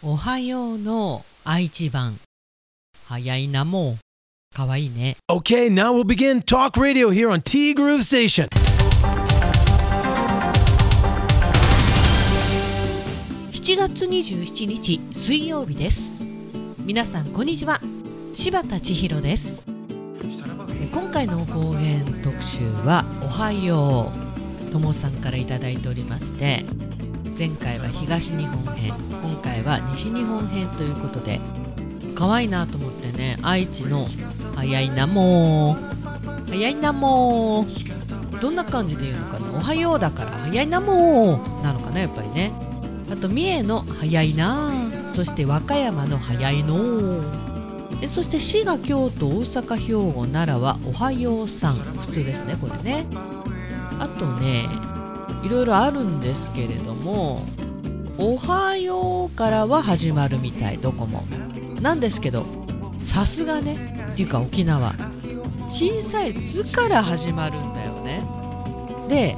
おはようの愛知版。早いなもう。かわいいね。Okay, now we'll begin Talk Radio here on T Groove Station. 7月27日水曜日です。皆さんこんにちは。柴田千尋です。今回の方言特集はおはよう。ともさんからいただいておりまして前回は東日本編今回は西日本編ということで可愛いなと思ってね愛知の「早いなもう早いなもう」どんな感じで言うのかな「おはよう」だから「早いなもう」なのかなやっぱりね。あと三重の「早いな」そして和歌山の「早いの」でそして滋賀京都大阪兵庫奈良は「おはようさん」普通ですねこれね。あとねいろいろあるんですけれども「おはよう」からは始まるみたいどこも。なんですけどさすがねっていうか沖縄。小さい「つ」から始まるんだよね。で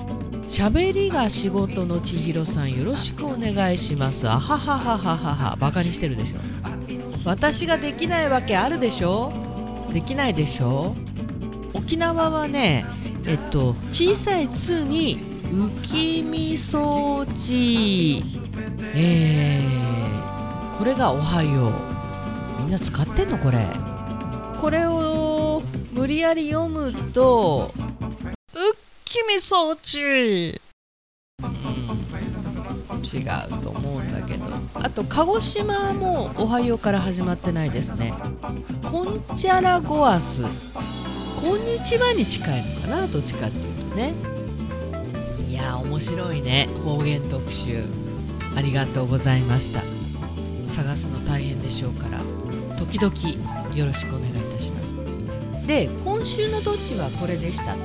喋りが仕事の千尋さんよろしくお願いします。あはははははは。バカにしてるでしょ。私ができないわけあるでしょ。できないでしょ。沖縄はねえっと小さい「つ」に浮きみ装置。えー、これが「おはよう」みんな使ってんのこれ。これを無理やり読むと「浮きみ装置」うん。違うと思うんだけど。あと鹿児島も「おはよう」から始まってないですね「こんちゃらごわす」「こんにちは」に近いのかな？どっちかっていうとね。や面白いね。方言特集。ありがとうございました。探すの大変でしょうから。時々よろしくお願いいたします。で今週のどっちはこれでした。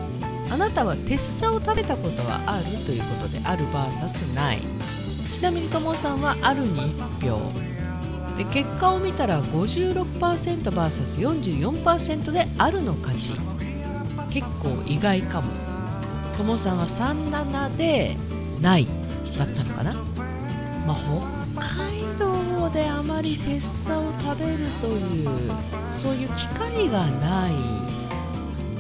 あなたは鉄砂を食べたことはある？ということである VS ない。ちなみにともさんはあるに1票。で結果を見たら 56%vs44% であるの勝ち。結構意外かも。ともさんは37でないだったのかな？まあ北海道であまり鉄砂を食べるというそういう機会がない。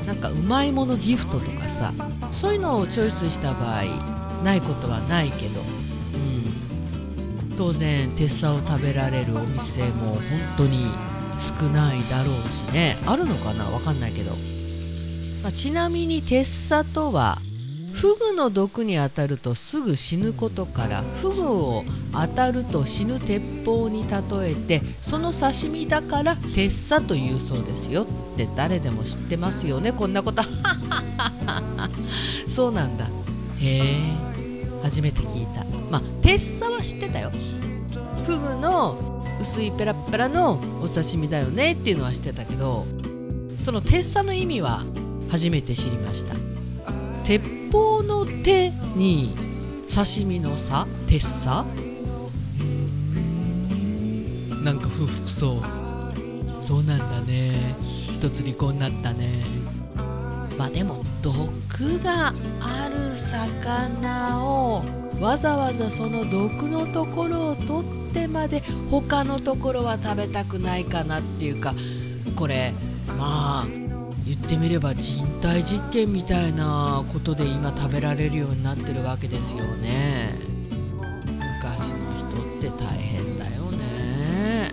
なんかうまいものギフトとかさそういうのをチョイスした場合ないことはないけど、うん、当然鉄砂を食べられるお店も本当に少ないだろうしね。あるのかな？わかんないけど、まあ、ちなみに鉄砂とはフグの毒に当たるとすぐ死ぬことからフグを当たると死ぬ鉄砲に例えてその刺身だから鉄砂というそうですよって誰でも知ってますよね。こんなこと。そうなんだ。へえ。初めて聞いた。まあ鉄砂は知ってたよ。フグの薄いペラペラのお刺身だよねっていうのは知ってたけどその鉄砂の意味は初めて知りました。鉄砲の手に刺身のさ鉄砂なんか不服そう。そうなんだね。一つ離婚になったね。まあでも毒がある魚をわざわざその毒のところを取ってまで他のところは食べたくないかなっていうかこれまあ言ってみれば人体実験みたいなことで今食べられるようになってるわけですよね。昔の人って大変だよね。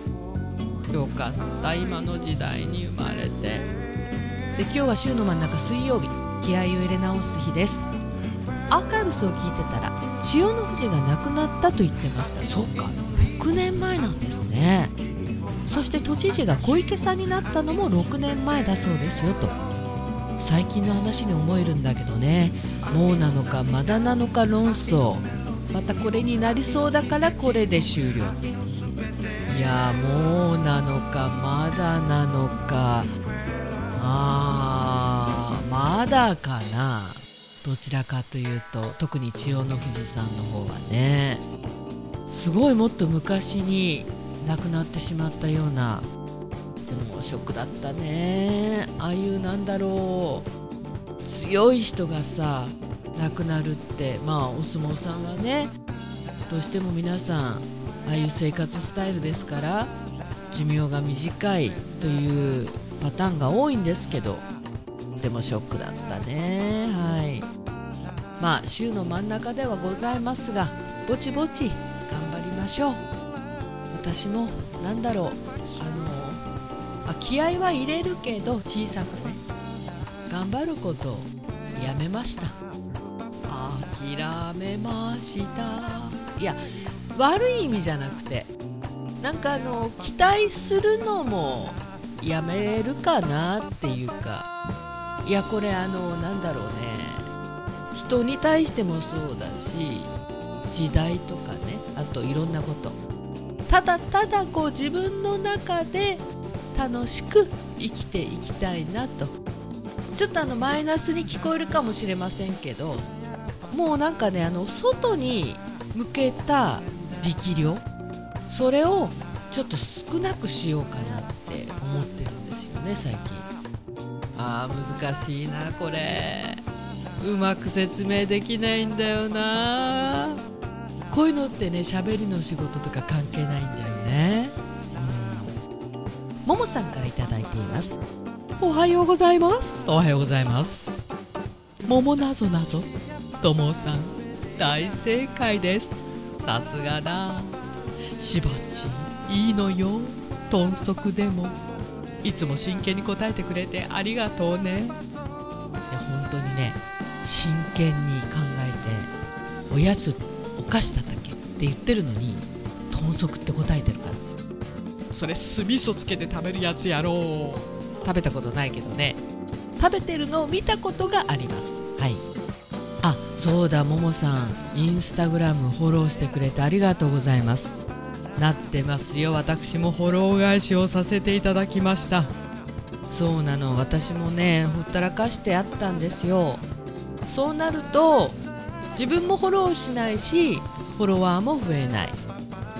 よかった今の時代に生まれて。で今日は週の真ん中水曜日。気合を入れ直す日です。アーカイブスを聞いてたら千代の富士が亡くなったと言ってました。そうか6年前なんですね。そして都知事が小池さんになったのも6年前だそうですよと。最近の話に思えるんだけどね。もうなのかまだなのか論争。またこれになりそうだからこれで終了。いやもうなのかまだなのか。あーまだかな。どちらかというと特に千代の富士山の方はね。すごいもっと昔に亡くなってしまったような。でもショックだったね。ああいうなんだろう。強い人がさ亡くなるって。まあお相撲さんはねどうしても皆さんああいう生活スタイルですから寿命が短いというパターンが多いんですけどでもショックだったね。はい。まあ週の真ん中ではございますがぼちぼち頑張りましょう。私も何だろう。あのあ気合は入れるけど小さくね。頑張ることをやめました。諦めました。いや悪い意味じゃなくてなんかあの期待するのもやめるかなっていうか。いやこれあのなんだろうね。人に対してもそうだし時代とかね。あといろんなこと。ただただこう自分の中で楽しく生きていきたいなと。ちょっとあのマイナスに聞こえるかもしれませんけどもうなんかねあの外に向けた力量それをちょっと少なくしようかなって思ってるんですよね最近。あー難しいなこれ。うまく説明できないんだよな。こういうのってね喋りの仕事とか関係ないんだよね。うん。ももさんから頂いています。おはようございます。おはようございます。桃なぞなぞともさん。大正解です。さすがだ。しばちいいのよ。豚足でも。いつも真剣に答えてくれてありがとうね。いや本当にね真剣に考えておやつお菓子だったっけって言ってるのに豚足って答えてるから。それ酢味噌つけて食べるやつやろう。食べたことないけどね。食べてるのを見たことがあります。はい。あそうだももさん。インスタグラムフォローしてくれてありがとうございます。なってますよ。私もフォロー返しをさせていただきました。そうなの。私もねほったらかしてあったんですよ。そうなると自分もフォローしないしフォロワーも増えない、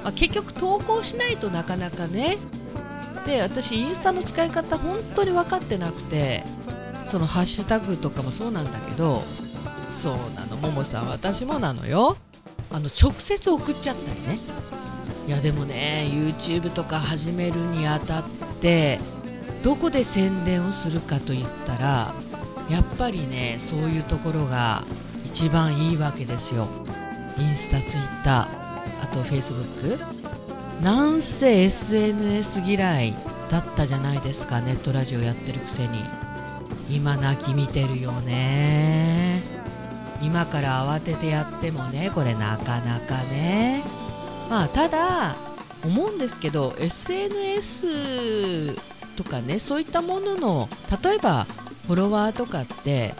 まあ、結局投稿しないとなかなかね。で私インスタの使い方本当に分かってなくてそのハッシュタグとかもそうなんだけどそうなのももさん私もなのよ。あの直接送っちゃったりね。いやでもね YouTube とか始めるにあたってどこで宣伝をするかといったらやっぱりねそういうところが一番いいわけですよ。インスタツイッターあと Facebook なんせ SNS 嫌いだったじゃないですか。ネットラジオやってるくせに。今泣き見てるよね。今から慌ててやってもねこれなかなかね。まあただ思うんですけど SNS とかねそういったものの例えばフォロワーとかって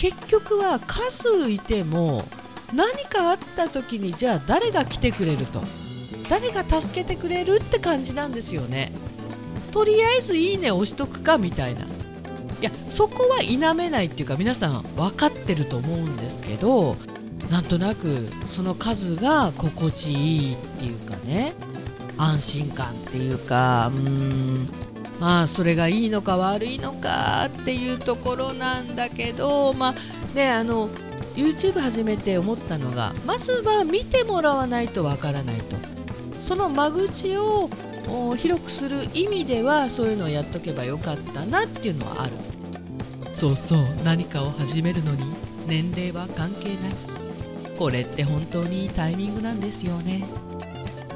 結局は数いても何かあった時にじゃあ誰が来てくれると。誰が助けてくれるって感じなんですよね。とりあえずいいね押しとくかみたいな。いやそこは否めないっていうか皆さん分かってると思うんですけどなんとなくその数が心地いいっていうかね。安心感っていうかうーん。まあそれがいいのか悪いのかっていうところなんだけどまあねあの YouTube 始めて思ったのがまずは見てもらわないとわからないと。その間口を広くする意味ではそういうのをやっとけばよかったなっていうのはある。そうそう何かを始めるのに年齢は関係ない。これって本当にいいタイミングなんですよね。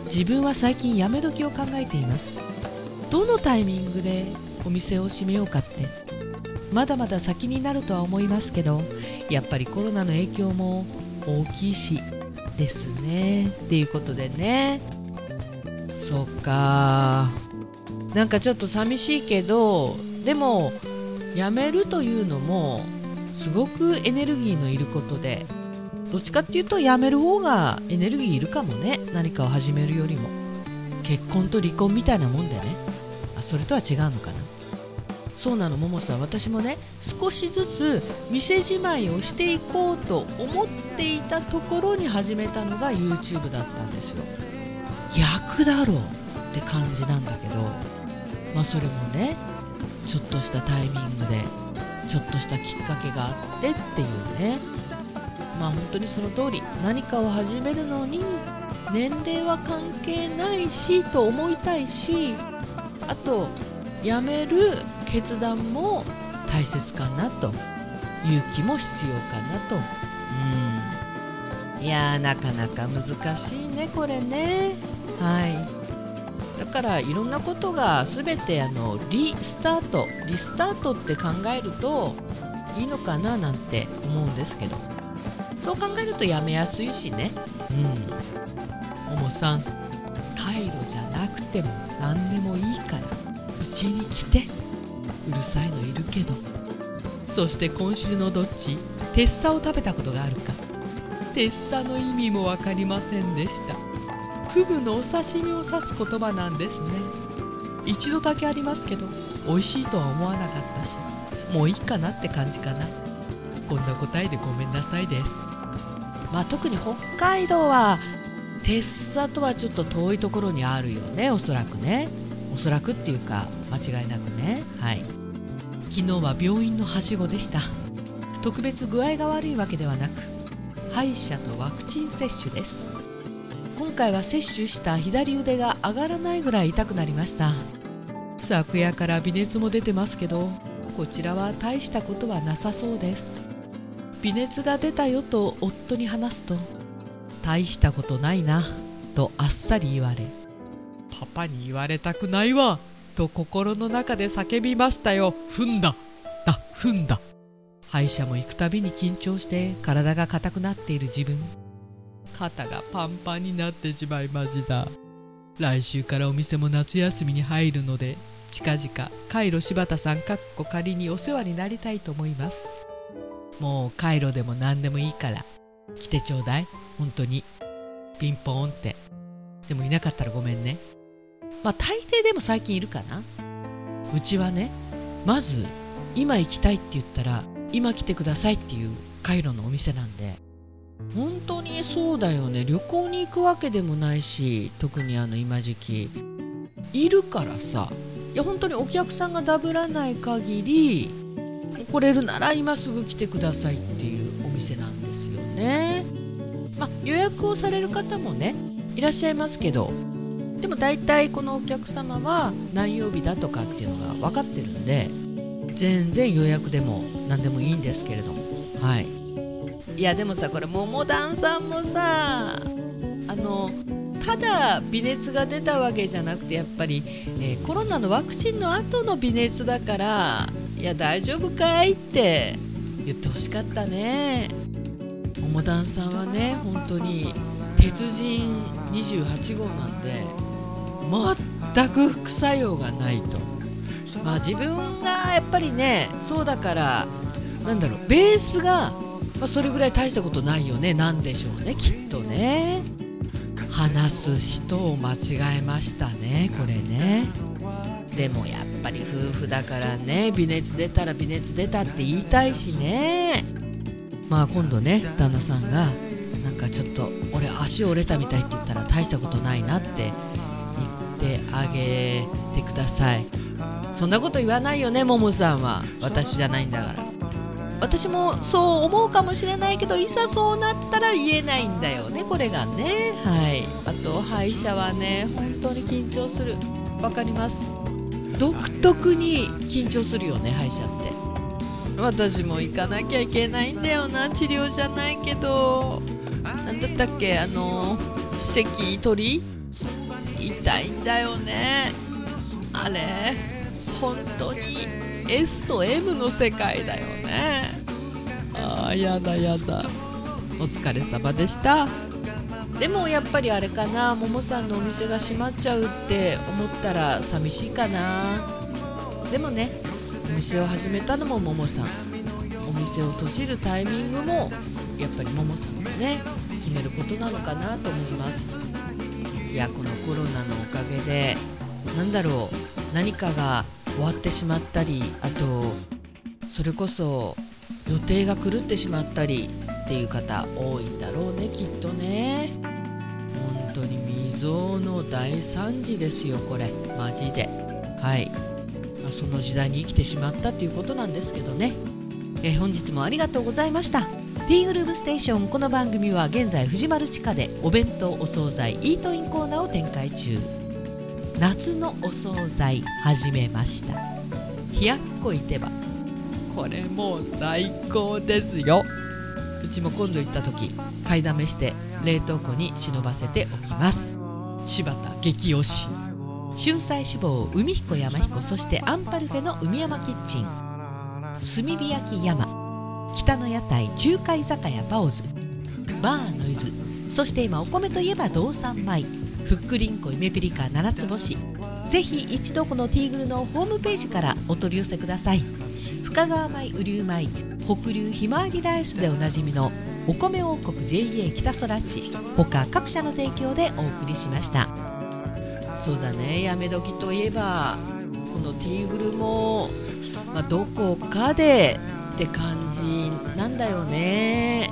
自分は最近やめ時を考えています。どのタイミングでお店を閉めようかってまだまだ先になるとは思いますけどやっぱりコロナの影響も大きいしですねっていうことでね。そっか。なんかちょっと寂しいけどでもやめるというのもすごくエネルギーのいることでどっちかっていうとやめる方がエネルギーいるかもね何かを始めるよりも。結婚と離婚みたいなもんでね。あそれとは違うのかな？そうなのももさん。私もね少しずつ店じまいをしていこうと思っていたところに始めたのが YouTube だったんですよ。役だろうって感じなんだけど。まあそれもねちょっとしたタイミングでちょっとしたきっかけがあってっていうね。まあ本当にその通り。何かを始めるのに年齢は関係ないしと思いたいしあと辞める決断も大切かなと。勇気も必要かなと。うん。いやなかなか難しいねこれね。はい。だからいろんなことが全てあのリスタート。リスタートって考えるといいのかななんて思うんですけど。そう考えるとやめやすいしね。うん。ももさん。カイロじゃなくても何でもいいからうちに来てうるさいのいるけど。そして今週のどっちテッサを食べたことがあるか。テッサの意味も分かりませんでした。フグのお刺身を指す言葉なんですね。一度だけありますけど美味しいとは思わなかったしもういいかなって感じかな。こんな答えでごめんなさいです。まあ特に北海道はテッサとはちょっと遠いところにあるよねおそらくね。おそらくっていうか間違いなくね。はい。昨日は病院のはしごでした。特別具合が悪いわけではなく歯医者とワクチン接種です。今回は接種した左腕が上がらないぐらい痛くなりました。昨夜から微熱も出てますけどこちらは大したことはなさそうです。微熱が出たよと夫に話すと大したことないなとあっさり言われ。パパに言われたくないわと心の中で叫びましたよ。踏んだ。あ踏んだ。歯医者も行くたびに緊張して体が硬くなっている自分。肩がパンパンになってしまいました。来週からお店も夏休みに入るので近々カイロ柴田さんかっこ仮にお世話になりたいと思いますもうカイロでも何でもいいから来てちょうだい。本当に。ピンポーンって。でもいなかったらごめんね。まあ大抵でも最近いるかな。うちはねまず今行きたいって言ったら今来てくださいっていうカイロのお店なんで。本当にそうだよね。旅行に行くわけでもないし特にあの今時期。いるからさ。いや本当にお客さんがダブらない限り来れるなら今すぐ来てくださいっていうお店なんで。ね、まあ、予約をされる方もねいらっしゃいますけどでも大体このお客様は何曜日だとかっていうのが分かってるんで全然予約でも何でもいいんですけれども。はい。いやでもさこれ桃団さんもさあのただ微熱が出たわけじゃなくてやっぱり、えー、コロナのワクチンの後の微熱だからいや大丈夫かいって言ってほしかったね。桃団さんはね本当に鉄人28号なんで全く副作用がないと。まあ自分がやっぱりねそうだからなんだろうベースが、まあ、それぐらい大したことないよねなんでしょうねきっとね。話す人を間違えましたねこれね。でもやっぱり夫婦だからね微熱出たら微熱出たって言いたいしね。まあ今度ね旦那さんがなんかちょっと俺足折れたみたいって言ったら大したことないなって言ってあげてください。そんなこと言わないよねももさんは。私じゃないんだから。私もそう思うかもしれないけどいざそうなったら言えないんだよねこれがね。はい。あと歯医者はね本当に緊張する。わかります。独特に緊張するよね歯医者って私も行かなきゃいけないんだよな治療じゃないけど。何だったっけあの歯石取り？痛いんだよね。あれ本当に S と M の世界だよね。ああやだやだ。お疲れ様でした。でもやっぱりあれかなももさんのお店が閉まっちゃうって思ったら寂しいかな。でもねお店を始めたのもももさん。お店を閉じるタイミングもやっぱりももさんがね決めることなのかなと思います。いやこのコロナのおかげで何だろう何かが終わってしまったりあとそれこそ予定が狂ってしまったりっていう方多いんだろうねきっとね。本当に未曾有の大惨事ですよこれ。マジで。はい、その時代に生きてしまったっていうことなんですけどね。え本日もありがとうございました。ティーグルーブステーションこの番組は現在藤丸地下でお弁当お惣菜イートインコーナーを展開中。夏のお惣菜始めました。冷やっこいてば。これもう最高ですよ。うちも今度行った時買いだめして冷凍庫に忍ばせておきます。柴田激推し。春菜志望海彦山彦そしてアンパルフェの海山キッチン。炭火焼き山。北の屋台中華居酒屋パオズ。バーノイズ。そして今お米といえば道産米。ふっくりんこ夢ピリカ七つ星。ぜひ一度このティーグルのホームページからお取り寄せください。深川米雨竜米。北流ひまわりライスでおなじみのお米王国 JA 北空地。他各社の提供でお送りしました。そうだね。やめ時といえばこのティーグルも、まあ、どこかでって感じなんだよね。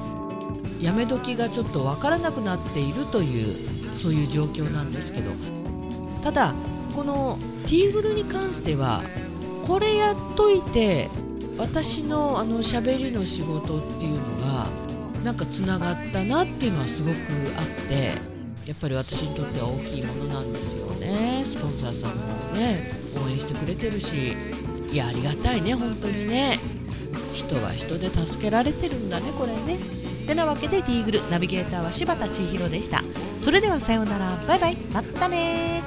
やめ時がちょっとわからなくなっているというそういう状況なんですけど。ただこのティーグルに関してはこれやっといて私のあの喋りの仕事っていうのがなんかつながったなっていうのはすごくあってやっぱり私にとっては大きいものなんですよ。ねスポンサーさんもね応援してくれてるしいやありがたいね本当にね。人は人で助けられてるんだねこれね。てなわけでディーグルナビゲーターは柴田千尋でした。それではさようなら。バイバイ。またね